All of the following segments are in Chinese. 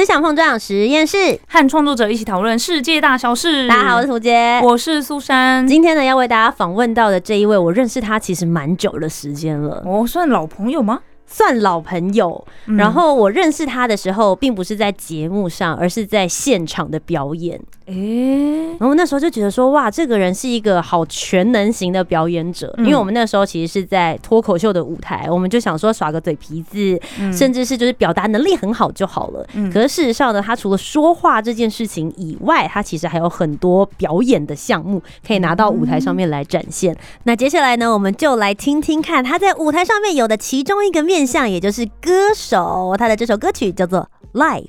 思想碰撞实验室，和创作者一起讨论世界大小事。大家好，我是涂杰，我是苏珊。今天呢，要为大家访问到的这一位，我认识他其实蛮久的时间了。我算老朋友吗？算老朋友，然后我认识他的时候，并不是在节目上，而是在现场的表演。诶，然后那时候就觉得说，哇，这个人是一个好全能型的表演者。因为我们那时候其实是在脱口秀的舞台，我们就想说耍个嘴皮子，甚至是就是表达能力很好就好了。可是事实上呢，他除了说话这件事情以外，他其实还有很多表演的项目可以拿到舞台上面来展现。那接下来呢，我们就来听听看他在舞台上面有的其中一个面相，也就是歌手。他的这首歌曲叫做《Life》。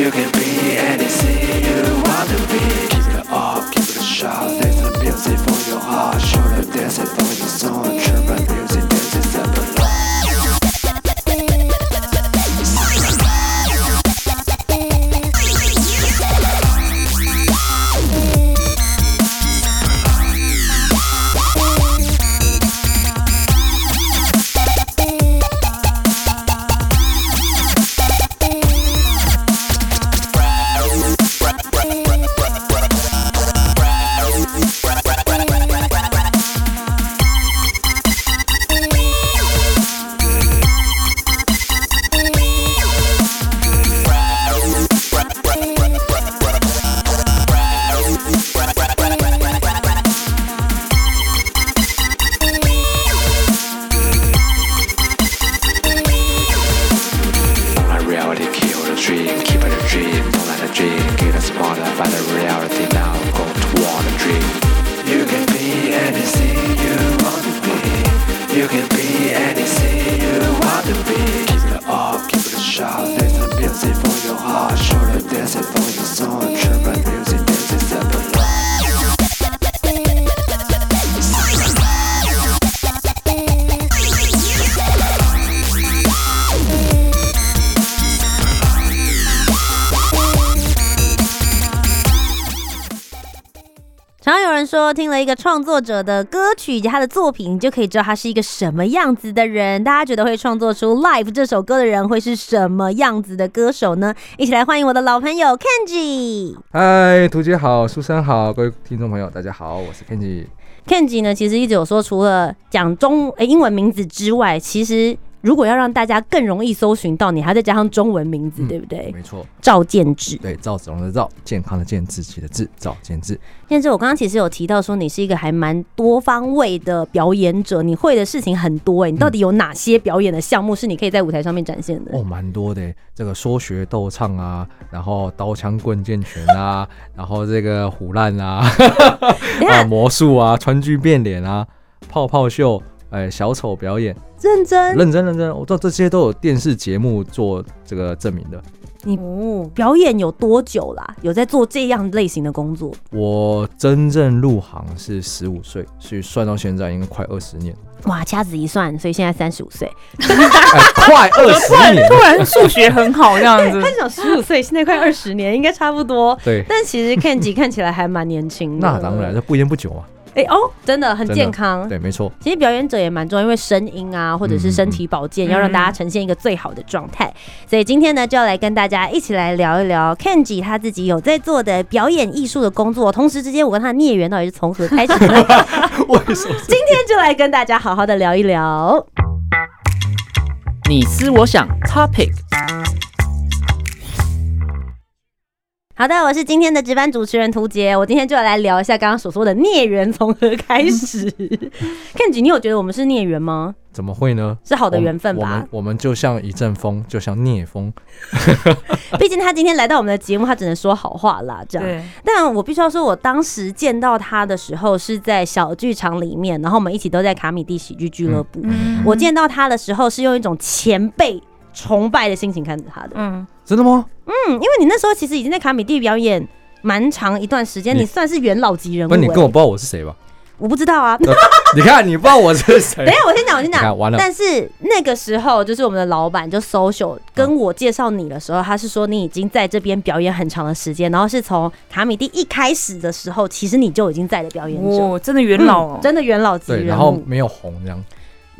you can be anything you wanna be. Give it up, give it a shot. There's a music for your heart, show the dancing for your soul. desert for the song, trip and music. 说听了一个创作者的歌曲以及他的作品，你就可以知道他是一个什么样子的人。大家觉得会创作出《Life》这首歌的人会是什么样子的歌手呢？一起来欢迎我的老朋友 Kenji。嗨，图姐好，书生好，各位听众朋友大家好，我是 Kenji。Kenji 呢，其实一直有说，除了讲中诶英文名字之外，其实。如果要让大家更容易搜寻到你，还再加上中文名字，对不对？没错，赵建志。对，赵子龙的赵，健康的健，志气的志，赵建志。建志，我刚刚其实有提到说，你是一个还蛮多方位的表演者，你会的事情很多哎。你到底有哪些表演的项目是你可以在舞台上面展现的？哦，蛮多的，这个说学逗唱啊，然后刀枪棍剑拳啊，然后这个虎烂啊，啊魔术啊，川剧变脸啊，泡泡秀。哎，小丑表演，认真，认真，认真，我这这些都有电视节目做这个证明的。你表演有多久啦？有在做这样类型的工作？我真正入行是十五岁，所以算到现在应该快二十年。哇，掐指一算，所以现在三十五岁，快二十年。突然数学很好这样子。他讲十五岁，现在快二十年，应该差不多。对。但其实 Kenji 看起来还蛮年轻的。那当然，这不烟不酒啊。哎哦，真的很健康，对，没错。其实表演者也蛮重要，因为声音啊，或者是身体保健，要让大家呈现一个最好的状态。所以今天呢，就要来跟大家一起来聊一聊 Kenji 他自己有在做的表演艺术的工作。同时之间，我跟他的孽缘到底是从何开始的？为什么？今天就来跟大家好好的聊一聊。你思我想，Topic。好的，我是今天的值班主持人涂杰，我今天就要来聊一下刚刚所说的孽缘从何开始。Kenji，你有觉得我们是孽缘吗？怎么会呢？是好的缘分我们吧？我们就像一阵风，就像聂风。毕竟他今天来到我们的节目，他只能说好话啦，这样。对，但我必须要说，我当时见到他的时候是在小剧场里面，然后我们一起都在卡米蒂喜剧俱乐部。嗯我见到他的时候是用一种前辈崇拜的心情看着他的。嗯，真的吗？嗯，因为你那时候其实已经在卡米蒂表演蛮长一段时间，你你算是元老级人物、不是你根本欸不知道我是谁吧？我不知道啊。你看你不知道我是谁等一，下，我先讲，我先讲。完了但是那个时候，就是我们的老板就 social 跟我介绍你的时候，他是说你已经在这边表演很长的时间，然后是从卡米蒂一开始的时候，其实你就已经在的表演者，哇，真的元老哦嗯，真的元老级对，人然后物。没有红这样。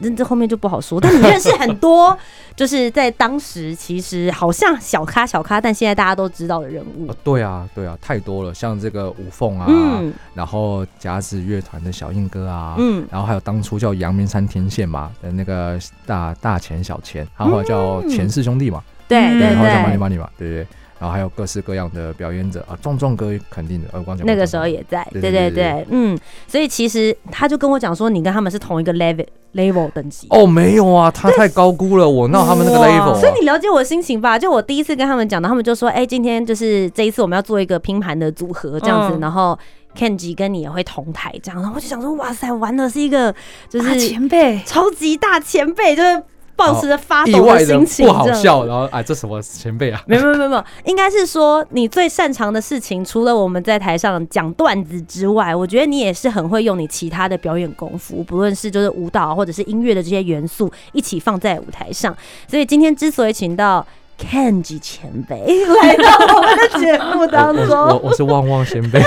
那这后面就不好说，但你认识很多，就是在当时其实好像小咖小咖，但现在大家都知道的人物哦。，对啊，对啊，太多了，像这个吴凤啊，嗯然后甲子乐团的小印哥啊，嗯，然后还有当初叫阳明山天线嘛的那个大大钱小钱，然后叫钱氏兄弟嘛，对嗯对然后叫 Money，Money 嘛，对不对？然后还有各式各样的表演者啊，壮壮哥肯定的，呃，我刚讲那个时候也在，对对对嗯，所以其实他就跟我讲说，你跟他们是同一个 level level 等级。哦，没有啊，他太高估了，我那他们那个 level，、啊、所以你了解我的心情吧？就我第一次跟他们讲的，他们就说：“哎、今天就是这一次我们要做一个拼盘的组合这样子，嗯然后 Kenji 跟你也会同台这样。”然后我就想说：“哇塞，玩的是一个就是前辈，超级大前辈，就是抱持着发意抖外的心情，不好笑，然后啊，这什么前辈啊？没有没有没有，应该是说你最擅长的事情，除了我们在台上讲段子之外，我觉得你也是很会用你其他的表演功夫，不论是就是舞蹈或者是音乐的这些元素一起放在舞台上。所以今天之所以请到 Kenji 前辈 来到我们的节目当我我中，我是旺旺前辈，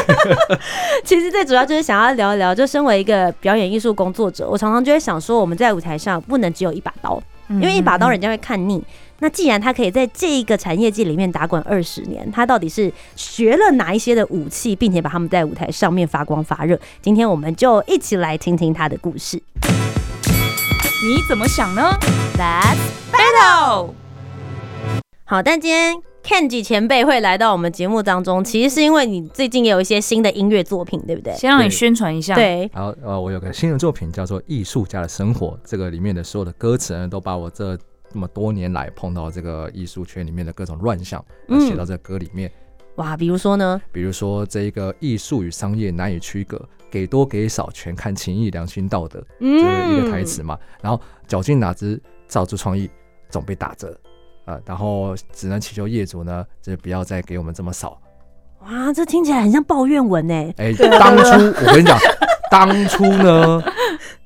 其实最主要就是想要聊一聊，就身为一个表演艺术工作者，我常常就会想说，我们在舞台上不能只有一把刀，因因为一把刀人家会看腻。那既然他可以在这一个产业界里面打滚二十年，他到底是学了哪一些的武器，并且把他们在舞台上面发光发热？今天我们就一起来听听他的故事。你怎么想呢 Let's？Battle，好，但今天 Kenji 前辈会来到我们节目当中，其实是因为你最近也有一些新的音乐作品，对不对？先让你宣传一下。，对，然后呃，我有个新的作品叫做《艺术家的生活》，这个里面的所有的歌词呢，都把我这这么多年来碰到这个艺术圈里面的各种乱象，写到这歌里面。哇，比如说呢，比如说这一个艺术与商业难以区隔，给多给少全看情义、良心、道德，这是一个台词嘛。然后绞尽脑汁造出创意，总被打折。呃，然后只能祈求业主呢，就是不要再给我们这么少。哇，这听起来很像抱怨文哎。哎、当初我跟你讲，当初呢，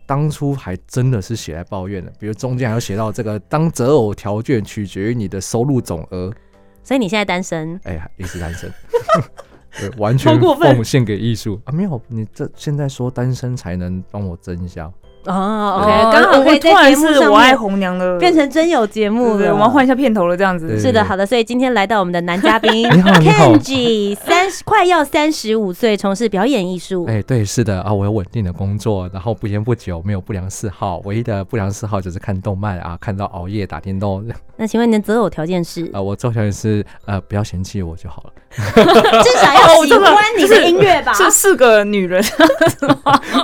当初还真的是写来抱怨的。比如中间还有写到这个，当择偶条件取决于你的收入总额，所以你现在单身，哎、也是单身。对，完全奉献给艺术啊！没有，你这现在说单身才能帮我增一下，哦，OK，刚好可以在我突然节目上是我爱面红娘的，变成真有节目了。我们要换一下片头了，这样子。是的，好的，所以今天来到我们的男嘉宾 你好你好 Kenji，三十快要三十五岁，从事表演艺术。哎、对，是的啊，我有稳定的工作，然后不烟不酒，没有不良嗜好，唯一的不良嗜好就是看动漫啊，看到熬夜打电动。那请问你的择偶条件是？啊，我做条件是呃，不要嫌弃我就好了。至少要喜欢你的音乐吧？是四个女人，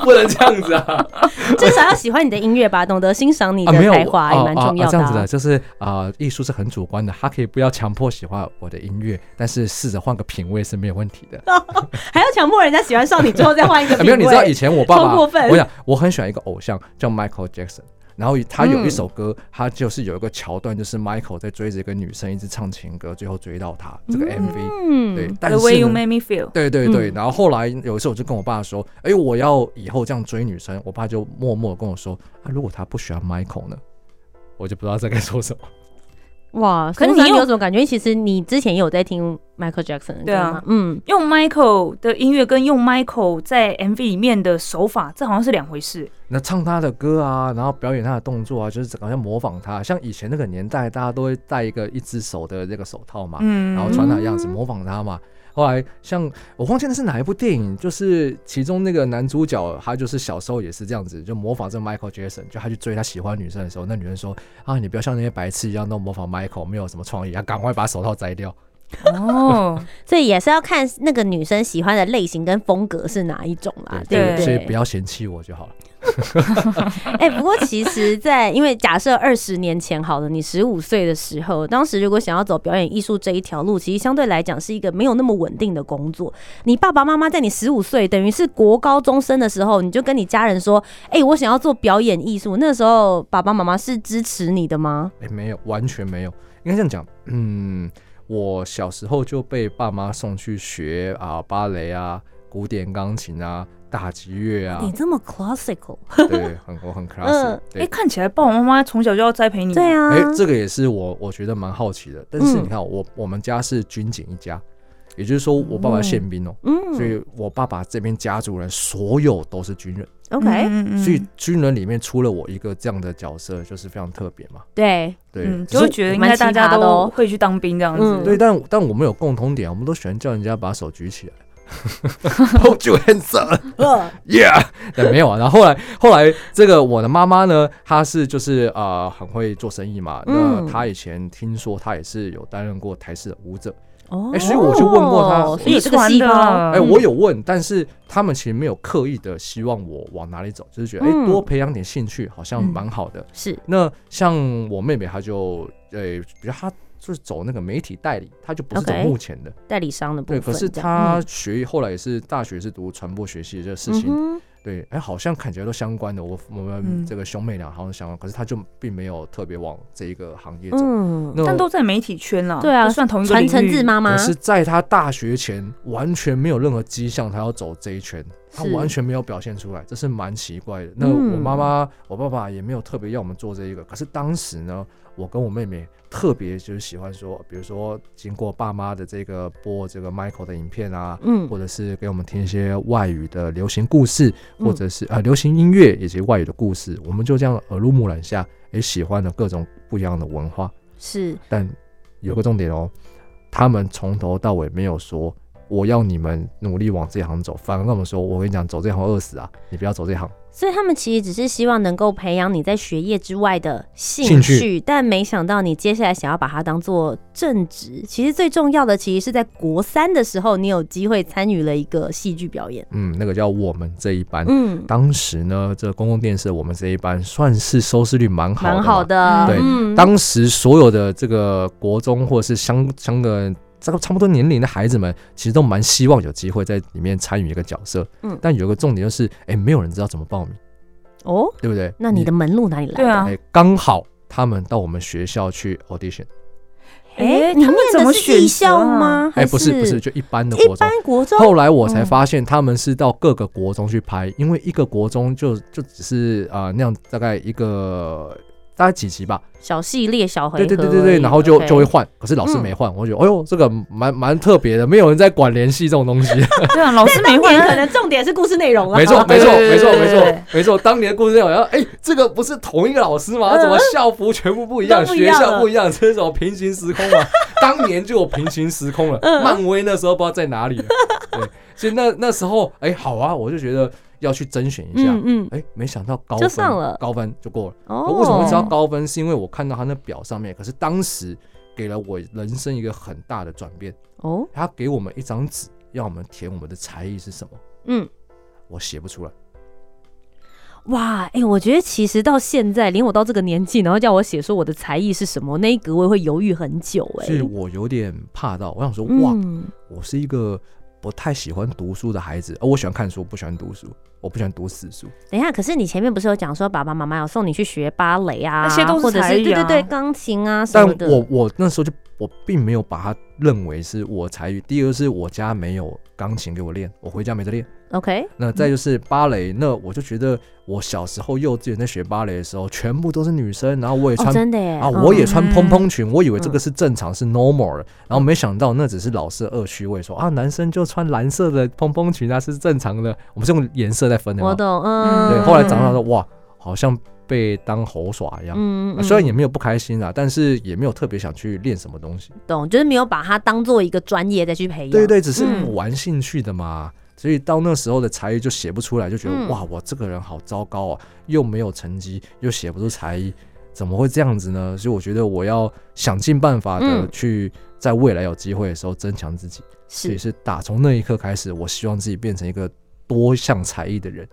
不能这样子啊！至少要喜欢你的音乐吧，懂得欣赏你啊，的才华也啊蛮重要的啊。啊啊这样子的，就是啊，艺术是很主观的，他可以不要强迫喜欢我的音乐，但是试着换个品味是没有问题的。还要强迫人家喜欢上你之后再换一个品味？啊没有，你知道以前我爸爸，超过分我想我很喜欢一个偶像叫 Michael Jackson。然后他有一嗯首歌，他就是有一个桥段，就是 Michael 在追着一个女生，一直唱情歌，最后追到她。这个 MV，、嗯，对，但 The 是 way you made me feel。对对对，嗯然后后来有一次我就跟我爸说，哎，我要以后这样追女生，我爸就默默地跟我说，啊，如果他不喜欢 Michael 呢，我就不知道这该说什么。哇，可是你可是你有有种感觉，其实你之前也有在听 Michael Jackson 的歌对啊吗？嗯，用 Michael 的音乐跟用 Michael 在 MV 里面的手法，这好像是两回事。那唱他的歌啊，然后表演他的动作啊，就是好像模仿他，像以前那个年代，大家都会戴一个一只手的这个手套嘛，嗯，然后穿他的样子模仿他嘛。后来像我忘记那是哪一部电影，就是其中那个男主角，他就是小时候也是这样子，就模仿这个 Michael Jackson，就他去追他喜欢女生的时候，那女生说啊，你不要像那些白痴一样都模仿 Michael，没有什么创意，啊，赶快把手套摘掉。哦，所以也是要看那个女生喜欢的类型跟风格是哪一种啦，对不对？所以不要嫌弃我就好了。哎，不过其实，在因为假设二十年前好了，你十五岁的时候，当时如果想要走表演艺术这一条路，其实相对来讲是一个没有那么稳定的工作。你爸爸妈妈在你十五岁，等于是国高中生的时候，你就跟你家人说：“哎，我想要做表演艺术。”那时候爸爸妈妈是支持你的吗？哎，没有，完全没有。应该这样讲，嗯，我小时候就被爸妈送去学啊芭蕾啊、古典钢琴啊。打击乐啊！你这么 classical，对，很我很 classical。哎，看起来爸爸妈妈从小就要栽培你。对啊，哎，这个也是我我觉得蛮好奇的。但是你看，我我们家是军警一家，也就是说我爸爸宪兵哦，嗯，所以我爸爸这边家族人所有都是军人。OK，所以军人里面出了我一个这样的角色，就是非常特别嘛。对对，就会觉得应该大家都会去当兵这样子。对，但但我们有共同点，我们都喜欢叫人家把手举起来。Hold your hands up，Yeah，但没有啊。然后后来，后来这个我的妈妈呢，她是就是啊，很会做生意嘛。那她以前听说她也是有担任过台式的舞者哦。哎，所以我就问过她，所以这个细胞，哎，我有问，但是他们其实没有刻意的希望我往哪里走，就是觉得哎，多培养点兴趣好像蛮好的。是。那像我妹妹，她就哎，比如她。就是走那个媒体代理，他就不是走目前的代理商的部分。对，可是他学后来也是大学是读传播学系的这个事情。对，哎，好像看起来都相关的。我我们这个兄妹俩好像相关，可是他就并没有特别往这一个行业走。嗯，但都在媒体圈了。对啊，算同一个传承自妈妈。可是在他大学前完全没有任何迹象，他要走这一圈，他完全没有表现出来，这是蛮奇怪的。那我妈妈、我爸爸也没有特别要我们做这一个，可是当时呢？我跟我妹妹特别就是喜欢说，比如说经过爸妈的这个播这个 Michael 的影片啊，嗯，或者是给我们听一些外语的流行故事，或者是呃流行音乐以及外语的故事，我们就这样耳濡目染下，也喜欢了各种不一样的文化。是，但有个重点哦，他们从头到尾没有说我要你们努力往这行走，反而跟我们说，我跟你讲，走这行饿死啊，你不要走这行。所以他们其实只是希望能够培养你在学业之外的兴趣，但没想到你接下来想要把它当做正职。其实最重要的，其实是在国三的时候，你有机会参与了一个戏剧表演。嗯，那个叫我们这一班。嗯，当时呢，这公共电视我们这一班算是收视率蛮好的。蛮好的。对，当时所有的这个国中或者是香香港。这个差不多年龄的孩子们，其实都蛮希望有机会在里面参与一个角色。嗯，但有个重点就是，哎，没有人知道怎么报名。哦，对不对？那你的门路哪里来？对啊，刚好他们到我们学校去 audition。哎，你们怎么选校吗？哎，不是不是，就一般的国中。国中。后来我才发现，他们是到各个国中去拍，因为一个国中就就只是啊那样，大概一个。大概几集吧，小系列小回合，对对对对对，然后就就会换，可是老师没换，我觉得，哎呦，这个蛮蛮特别的，没有人在管联系这种东西。对啊，老师没换，可能重点是故事内容了。没错 没错没错没错没错，当年的故事内容，然后哎，这个不是同一个老师吗？怎么校服全部不一样，学校不一样，这种平行时空啊？当年就有平行时空了，漫威那时候不知道在哪里。对，所以那那时候，哎，好啊，我就觉得。要去甄选一下，嗯嗯，哎，没想到高分了，高分就过了。哦，为什么会知道高分？是因为我看到他那表上面，可是当时给了我人生一个很大的转变。哦，他给我们一张纸，要我们填我们的才艺是什么。嗯，我写不出来。哇，哎，我觉得其实到现在，连我到这个年纪，然后叫我写说我的才艺是什么，那一格我也会犹豫很久。哎，所以我有点怕到，我想说，哇，我是一个。不太喜欢读书的孩子，我喜欢看书，不喜欢读书，我不喜欢读死书。等一下，可是你前面不是有讲说爸爸妈妈有送你去学芭蕾啊，那些都是才艺啊，对对对，钢琴啊什么的。但我我那时候就我并没有把它认为是我才艺。第二是我家没有钢琴给我练，我回家没得练。OK，那再就是芭蕾，那我就觉得我小时候幼稚园在学芭蕾的时候，全部都是女生，然后我也穿真的啊，我也穿蓬蓬裙，我以为这个是正常是 normal 的，然后没想到那只是老师恶趣味说啊，男生就穿蓝色的蓬蓬裙啊是正常的，我们是用颜色在分的。我懂，嗯，对。后来长大说哇，好像被当猴耍一样，嗯虽然也没有不开心啊，但是也没有特别想去练什么东西。懂，就是没有把它当做一个专业再去培养。对对，只是玩兴趣的嘛。所以到那时候的才艺就写不出来，就觉得哇，我这个人好糟糕啊，又没有成绩，又写不出才艺，怎么会这样子呢？所以我觉得我要想尽办法的嗯去在未来有机会的时候增强自己。所以是，打从那一刻开始，我希望自己变成一个多项才艺的人。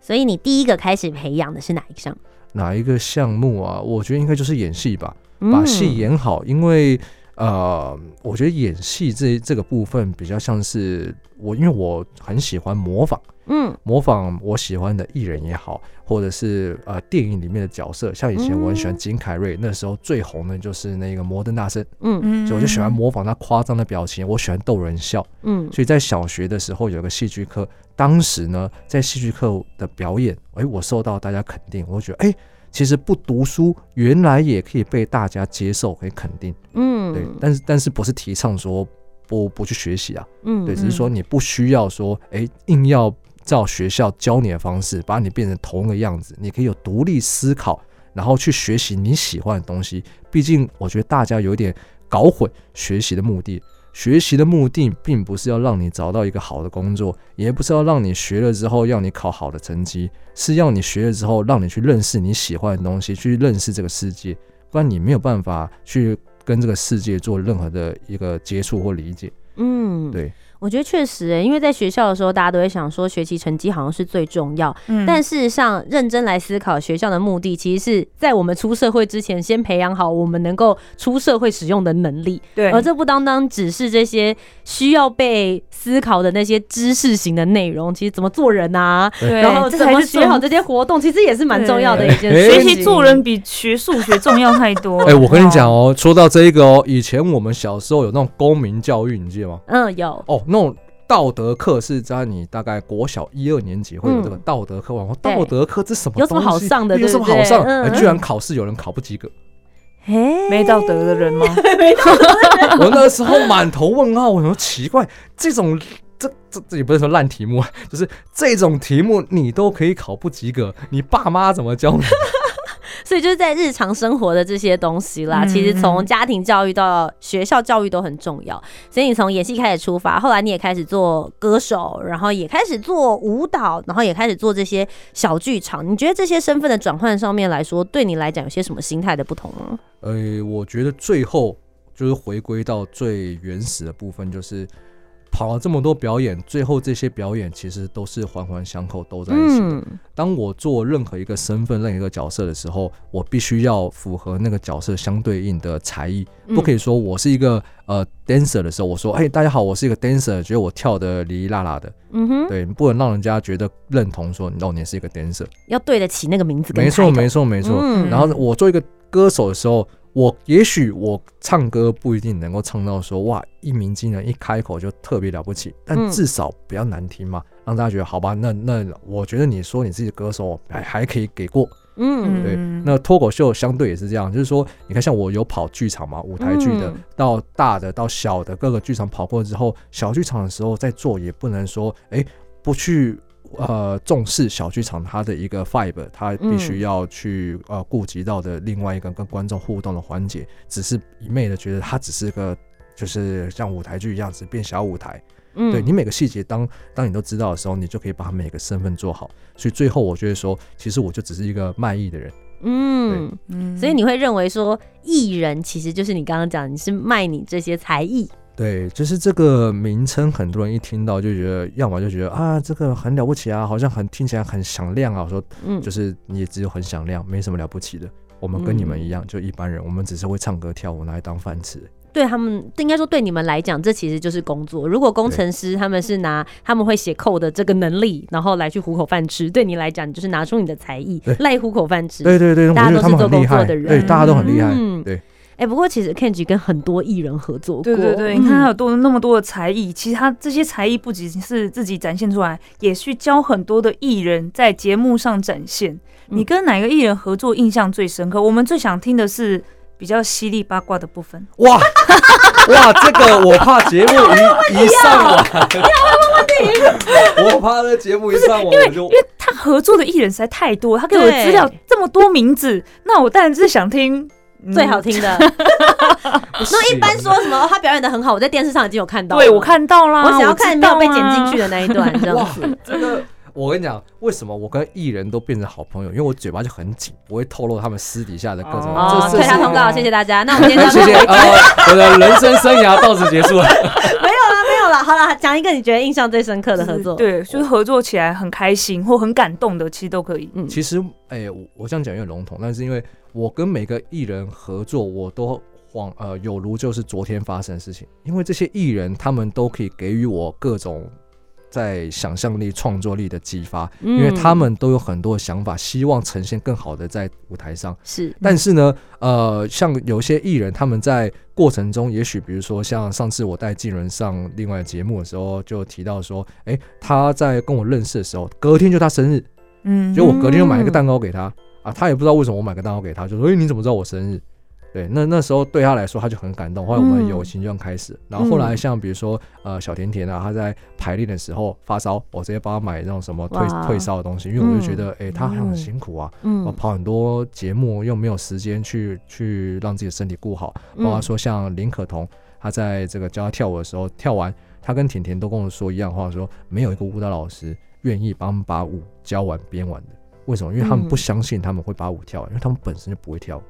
所以你第一个开始培养的是哪一项？哪一个项目啊？我觉得应该就是演戏吧，嗯把戏演好。因为呃，我觉得演戏这这个部分比较像是我，因为我很喜欢模仿。嗯模仿我喜欢的艺人也好，或者是呃电影里面的角色，像以前我很喜欢嗯金凯瑞，那时候最红的就是那个摩登大圣，嗯嗯所以我就喜欢模仿他夸张的表情，我喜欢逗人笑。嗯所以在小学的时候有个戏剧课，当时呢在戏剧课的表演，哎，我受到大家肯定，我就觉得哎，其实不读书原来也可以被大家接受和肯定，嗯，对，但是但是不是提倡说不不去学习啊，嗯对，只是说你不需要说，哎，硬要照学校教你的方式把你变成同一个样子，你可以有独立思考，然后去学习你喜欢的东西。毕竟我觉得大家有点搞混学习的目的。学习的目的并不是要让你找到一个好的工作，也不是要让你学了之后要你考好的成绩，是要你学了之后让你去认识你喜欢的东西，去认识这个世界。不然你没有办法去跟这个世界做任何的一个接触或理解。嗯，对，我觉得确实、欸，因为在学校的时候，大家都会想说学习成绩好像是最重要，嗯但事实上，认真来思考，学校的目的其实是在我们出社会之前，先培养好我们能够出社会使用的能力，对，而这不单单只是这些需要被思考的那些知识型的内容，其实怎么做人啊，对然后这怎么学好这些活动，其实也是蛮重要的一件事情。学习做人比学数学重要太多了。哎、我跟你讲哦，说到这一个哦，以前我们小时候有那种公民教育，你记得吗？嗯，有，哦，那种道德课是在你大概国小一二年级会有这个道德课，然后道德课这什么有什么好上的有什么好上？居然考试有人考不及格，嘿，没道德的人吗？我那时候满头问号，我说奇怪，这种。这这这也不是说烂题目啊，就是这种题目你都可以考不及格，你爸妈怎么教你？所以就是在日常生活的这些东西啦，嗯其实从家庭教育到学校教育都很重要。所以你从演戏开始出发，后来你也开始做歌手，然后也开始做舞蹈，然后也开始做这些小剧场。你觉得这些身份的转换上面来说，对你来讲有些什么心态的不同吗？呃，我觉得最后就是回归到最原始的部分，就是跑了这么多表演，最后这些表演其实都是环环相扣，都在一起的。嗯。当我做任何一个身份、任何一个角色的时候，我必须要符合那个角色相对应的才艺，嗯。不可以说我是一个呃 dancer 的时候，我说，嘿，大家好，我是一个 dancer，觉得我跳的哩哩啦啦的，嗯哼，对，不能让人家觉得认同说，哦，你是一个 dancer。要对得起那个名字跟没错，没错，没错。嗯。然后我做一个歌手的时候，我也许我唱歌不一定能够唱到说哇一鸣惊人，一开口就特别了不起，但嗯至少不要难听嘛，让大家觉得好吧，那那我觉得你说你自己歌手还还可以给过。嗯对嗯，那脱口秀相对也是这样，就是说你看像我有跑剧场嘛，舞台剧的嗯到大的到小的各个剧场跑过之后，小剧场的时候在做也不能说哎不去。呃，重视小剧场它的一个 vibe，它必须嗯要去呃顾及到的另外一个跟观众互动的环节，只是一昧的觉得它只是个就是像舞台剧一样，子变小舞台。嗯对你每个细节当当你都知道的时候，你就可以把每个身份做好。所以最后我觉得说，其实我就只是一个卖艺的人。嗯，嗯所以你会认为说艺人其实就是你刚刚讲，你是卖你这些才艺，对，就是这个名称，很多人一听到就觉得，要么就觉得啊，这个很了不起啊，好像很听起来很响亮啊。我说，嗯，就是你也只有很响亮，没什么了不起的。我们跟你们一样，就一般人，我们只是会唱歌跳舞，拿来当饭吃。对他们，应该说对你们来讲，这其实就是工作。如果工程师他们是拿他们会写扣的这个能力，然后来去糊口饭吃，对你来讲，你就是拿出你的才艺对来糊口饭吃。对对对，我大家都是做很厉害，工作的人对，大家都很厉害。嗯对，哎、不过其实 Kenji 跟很多艺人合作过，对对对，嗯你看他有多那么多的才艺，其实他这些才艺不仅是自己展现出来，也去教很多的艺人在节目上展现。嗯你跟哪个艺人合作印象最深刻？我们最想听的是比较犀利八卦的部分。哇哇，这个我怕节目一 一上完，我怕这节目一上完因为他合作的艺人实在太多，他给我的对资料这么多名字，那我当然是想听、嗯最好听的。那一般说什么、哦他表演的很好，我在电视上已经有看到了。对我看到啦，我想要看没有被剪进去的。那一段，这样子。，这个我跟你讲，为什么我跟艺人都变成好朋友？因为我嘴巴就很紧，不会透露他们私底下的各种。哦，这退他通告，谢谢大家。那我们今天 谢谢啊，我的人生生涯到此结束了。没有了，没有了。好了，讲一个你觉得印象最深刻的合作。对，就是合作起来很开心或很感动的，其实都可以。嗯，其实，哎，我我这样讲有点笼统，但是因为我跟每个艺人合作，我都恍呃有如就是昨天发生的事情，因为这些艺人他们都可以给予我各种。在想象力、创作力的激发，因为他们都有很多想法，希望呈现更好的在舞台上。是，但是呢，呃，像有些艺人，他们在过程中，也许比如说像上次我带静伦上另外节目的时候，就提到说，哎，他在跟我认识的时候，隔天就他生日，嗯，就我隔天就买一个蛋糕给他啊，他也不知道为什么我买个蛋糕给他，就说，哎，你怎么知道我生日？对，那那时候对他来说，他就很感动。后来我们友情就这样开始。然后后来像比如说，呃，小甜甜啊，他在排练的时候发烧，我直接帮他买那种什么退退烧的东西，因为我就觉得，哎，他很辛苦啊，我跑很多节目又没有时间去去让自己的身体顾好。包括说像林可彤，他在这个教他跳舞的时候，跳完，他跟甜甜都跟我说一样话，说没有一个舞蹈老师愿意帮把舞教完编完的。为什么？因为他们不相信他们会把舞跳完，因为他们本身就不会跳。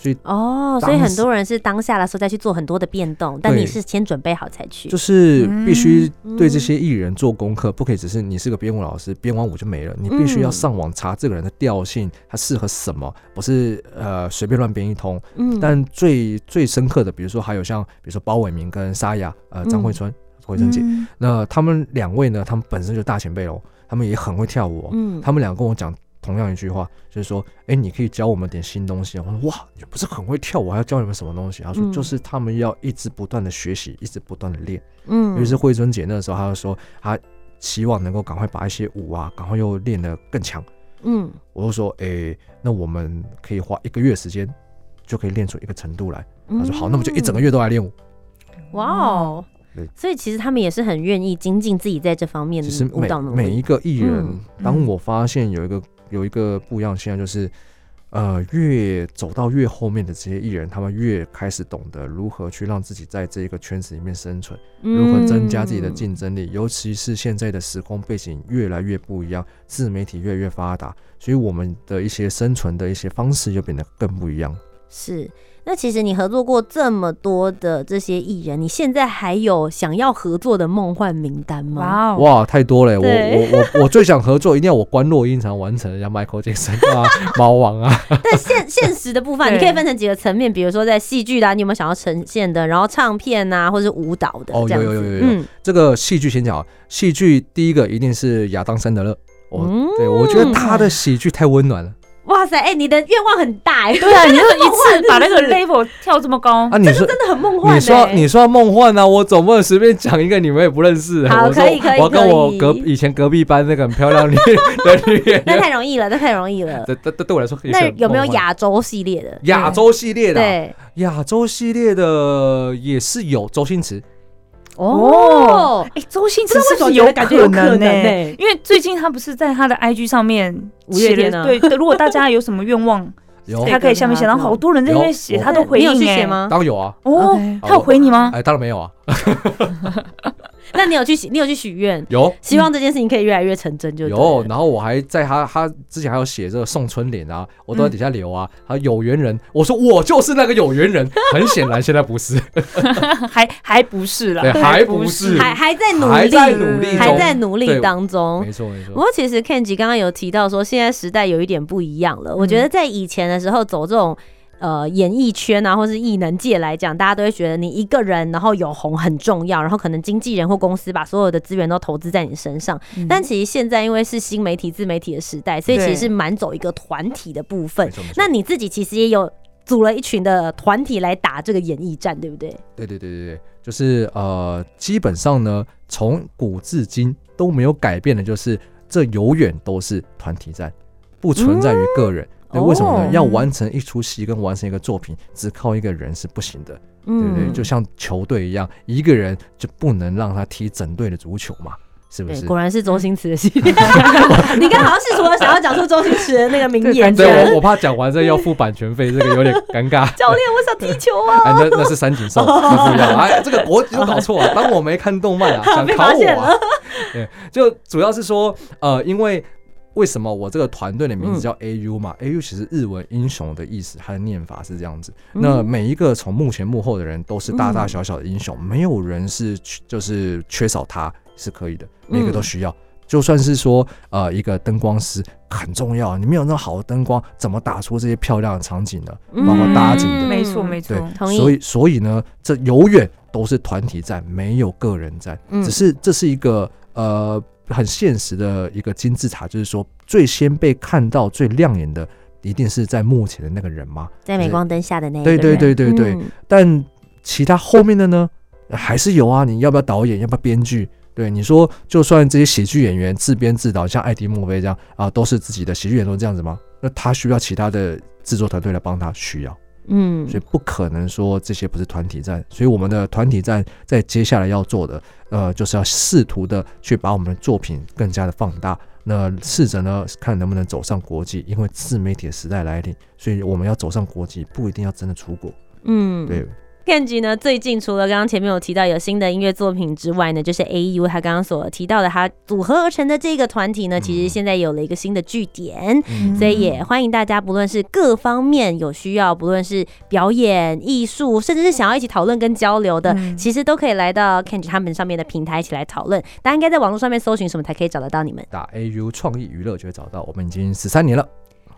所以哦，所以很多人是当下的时候再去做很多的变动，但你是先准备好才去，就是必须对这些艺人做功课，不可以只是你是个编舞老师，编完舞就没了，你必须要上网查这个人的调性，他适合什么，不是呃随便乱编一通。嗯，但最最深刻的，比如说还有像比如说包伟明跟沙哑，呃张惠春、惠春姐，那他们两位呢，他们本身就大前辈喽，他们也很会跳舞，嗯，他们俩跟我讲。同样一句话，就是说，哎，你可以教我们点新东西。我说，哇，你不是很会跳舞，还要教你们什么东西？他说，就是他们要一直不断的学习，一直不断的练。嗯，于是慧尊姐那个时候，她就说，她希望能够赶快把一些舞啊，赶快又练得更强。嗯，我就说，哎，那我们可以花一个月时间，就可以练出一个程度来。他说，好，那么就一整个月都来练舞。哇哦，所以其实他们也是很愿意精进自己在这方面的舞蹈能力。每一个艺人，当我发现有一个。有一个不一样现象就是，呃，越走到越后面的这些艺人，他们越开始懂得如何去让自己在这一个圈子里面生存，如何增加自己的竞争力。尤其是现在的时空背景越来越不一样，自媒体越来越发达，所以我们的一些生存的一些方式就变得更不一样。是。那其实你合作过这么多的这些艺人，你现在还有想要合作的梦幻名单吗？哇，太多了！我我我我最想合作，一定要我关洛音才完成，像 Michael Jackson 啊、猫王啊。但现现实的部分，你可以分成几个层面，比如说在戏剧的，你有没有想要呈现的？然后唱片啊，或者是舞蹈的？哦，有有有有有。这个戏剧先讲，戏剧第一个一定是亚当·山德勒。我对我觉得他的喜剧太温暖了。哇塞，哎，你的愿望很大哎！对啊，你就一次把那个 level 跳这么高啊！你说真的很梦幻。你说你说梦幻呢？我总不能随便讲一个你们也不认识。好，可以可以。我跟我隔以前隔壁班那个很漂亮女 的女演员。那太容易了，那太容易了。对对对，对我来说。那有没有亚洲系列的？亚洲系列的，对，亚洲系列的也是有周星驰。哦，哎，周星驰是不是有感觉有可能呢？因为最近他不是在他的 IG 上面写了，对，如果大家有什么愿望，他可以下面写，然后好多人在那边写，他都回应写吗？当然有啊。哦，他有回你吗？哎，当然没有啊。那你有去许，你有去许愿？有，希望这件事情可以越来越成真，就有。然后我还在他他之前还有写这个送春联啊，我都在底下留啊。他有缘人，我说我就是那个有缘人。很显然现在不是，还还不是了，还不是，还还在努力，还在努力，还在努力当中。没错没错。不过其实 Kenji 刚刚有提到说，现在时代有一点不一样了。我觉得在以前的时候走这种。呃，演艺圈啊，或是艺能界来讲，大家都会觉得你一个人，然后有红很重要，然后可能经纪人或公司把所有的资源都投资在你身上。但其实现在因为是新媒体、自媒体的时代，所以其实是蛮走一个团体的部分。那你自己其实也有组了一群的团体来打这个演艺战，对不对？对对对对对，就是呃，基本上呢，从古至今都没有改变的，就是这永远都是团体战，不存在于个人。那为什么呢？要完成一出戏跟完成一个作品，只靠一个人是不行的，对不对？就像球队一样，一个人就不能让他踢整队的足球嘛。是不是？果然是周星驰的戏。你刚好像是除了想要讲出周星驰的那个名言，对，我我怕讲完这要付版权费，这个有点尴尬。教练，我想踢球啊！那那是三井寿，不要。哎，这个我有搞错了，当我没看动漫啊，想考我啊。对，就主要是说，呃，因为为什么我这个团队的名字叫 AU 嘛？AU 其实日文英雄的意思，它的念法是这样子。那每一个从幕前幕后的人都是大大小小的英雄，没有人是就是缺少他。是可以的，每个都需要。就算是说，呃，一个灯光师很重要，你没有那么好的灯光，怎么打出这些漂亮的场景呢？包括搭景的，没错没错。对，所以所以呢，这永远都是团体战，没有个人战。只是这是一个呃很现实的一个金字塔，就是说最先被看到、最亮眼的，一定是在幕前的那个人吗？在镁光灯下的那个。对对对对对。但其他后面的呢，还是有啊。你要不要导演？要不要编剧？对你说，就算这些喜剧演员自编自导，像艾迪·墨菲这样啊，都是自己的喜剧演员都这样子吗？那他需要其他的制作团队来帮他？需要，嗯，所以不可能说这些不是团体战。所以我们的团体战在接下来要做的，呃，就是要试图的去把我们的作品更加的放大，那试着呢看能不能走上国际。因为自媒体的时代来临，所以我们要走上国际，不一定要真的出国。嗯，对。Kenji 呢？最近除了刚刚前面有提到有新的音乐作品之外呢，就是 AU 他刚刚所提到的，他组合而成的这个团体呢，其实现在有了一个新的据点，所以也欢迎大家，不论是各方面有需要，不论是表演艺术，甚至是想要一起讨论跟交流的，其实都可以来到 Kenji 他们上面的平台一起来讨论。大家应该在网络上面搜寻什么才可以找得到你们？打 AU 创意娱乐就会找到。我们已经十三年了。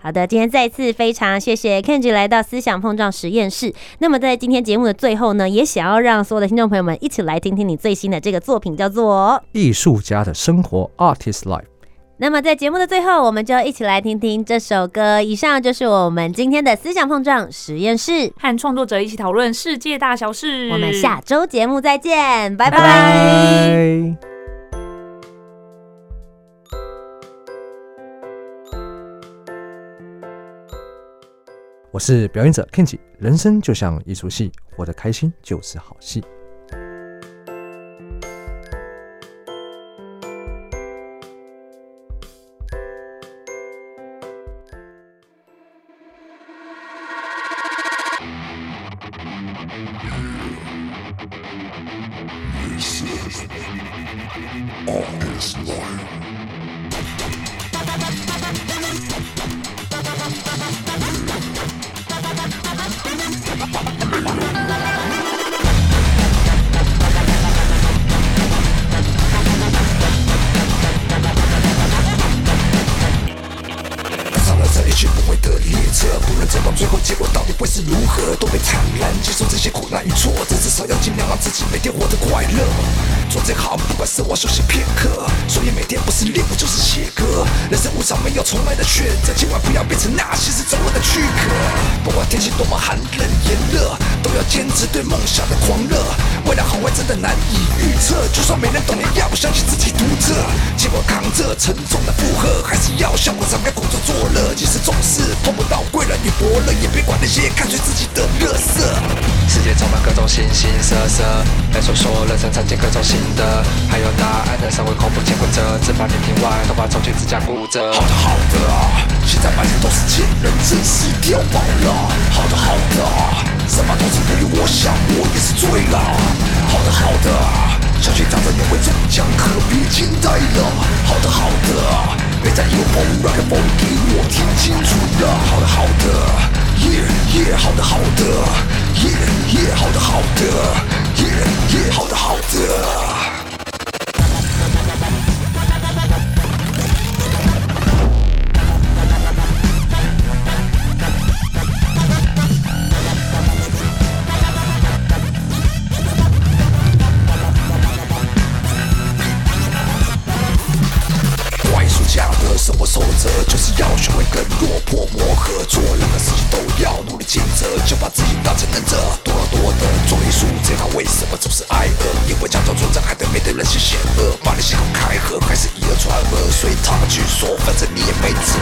好的，今天再次非常谢谢 Kenji 来到思想碰撞实验室。那么在今天节目的最后呢，也想要让所有的听众朋友们一起来听听你最新的这个作品，叫做《艺术家的生活》（Artist Life）。那么在节目的最后，我们就一起来听听这首歌。以上就是我们今天的思想碰撞实验室，和创作者一起讨论世界大小事。我们下周节目再见，拜拜。我是表演者 KENJI 人生就像一出戏，活得开心就是好戏。些苦难与挫折，至少要尽量让自己每天活得快乐。做最好不管是我休息片刻，所以每天不是练舞就是写歌。人生无常，没有重来的选择，千万不要变成那些是走我的躯壳。不管天气多么寒冷炎热，都要坚持对梦想的狂热。未来好坏真的难以预测，就算没人懂，也要相信自己独特。尽管扛着沉重的负荷，还是要向我敞开工作乐，即使总是碰不到。你活了也别管那些看衰自己的乐色。世界充满各种形形色色，来说说人生尝尽各种心得。还有那爱的上位恐怖潜规则，只把你听完，头发重新自家固着。好的好的，现在满城都是贱人，真是碉堡了。好的好的，什么都是不如我想，我也是醉了。好的好的，相信长者也会中将可必惊待了。好的好的。别再 evil body 让这暴给我听清楚了好的好的 year year 好的好的 year year 好的好的 year year 好的好的我守则？就是要学会跟落魄磨合，做任何事情都要努力尽责，就把自己当成忍者，多劳多的。做艺术这行为什么总是挨饿？因为假装存在，还得面对人些险恶，把你心口开合，开始。传闻，随他去说，反正你也没辙。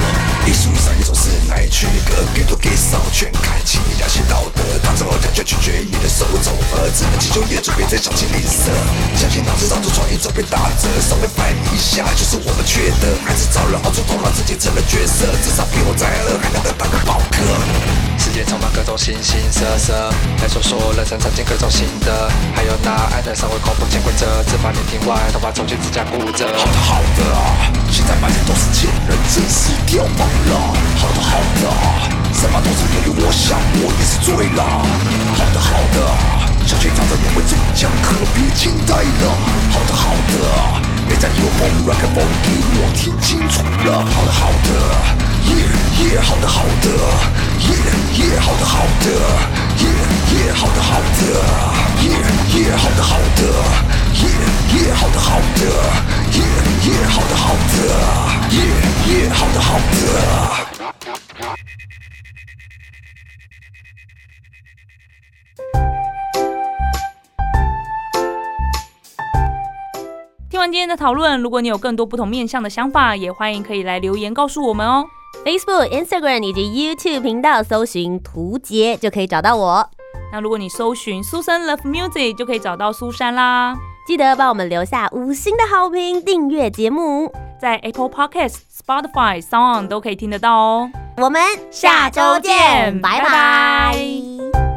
艺术上一总是来区个，给多给少，全看清你良心道德。当真后感觉取决于你的手肘，而只能祈求业主别再小心吝啬。相信脑子上做创意总被打折，稍微翻一下就是我们缺德，还是找人熬出头脑，自己成了角色，至少比我在二还能得当个宝克。世界充满各种形形色色，来说说人生尝尽各种心得，还有那爱的社会恐怖潜规则，只把你听完，头发抽去指甲骨折。好的好的，现在满天都是贱人，真是掉榜了。好的好的。什么都是由于我想，我也是醉了。好的好的，小学长的年味终将可别惊呆了。好的好的，别再有风 rock and roll 给我听清楚了。好的好的，耶耶，好的好的，耶耶，好的好的，耶耶，好的好的，耶耶，好的好的，耶耶，好的好的，耶耶，好的好的，耶耶，好的好的。听完今天的讨论，如果你有更多不同面向的想法，也欢迎可以来留言告诉我们哦。Facebook、Instagram 以及 YouTube 频道搜寻“图杰”就可以找到我。那如果你搜寻“苏珊 Love Music” 就可以找到苏珊啦。记得帮我们留下五星的好评，订阅节目，在 Apple Podcast、Spotify、Sound 都可以听得到哦。我们下周见，拜拜。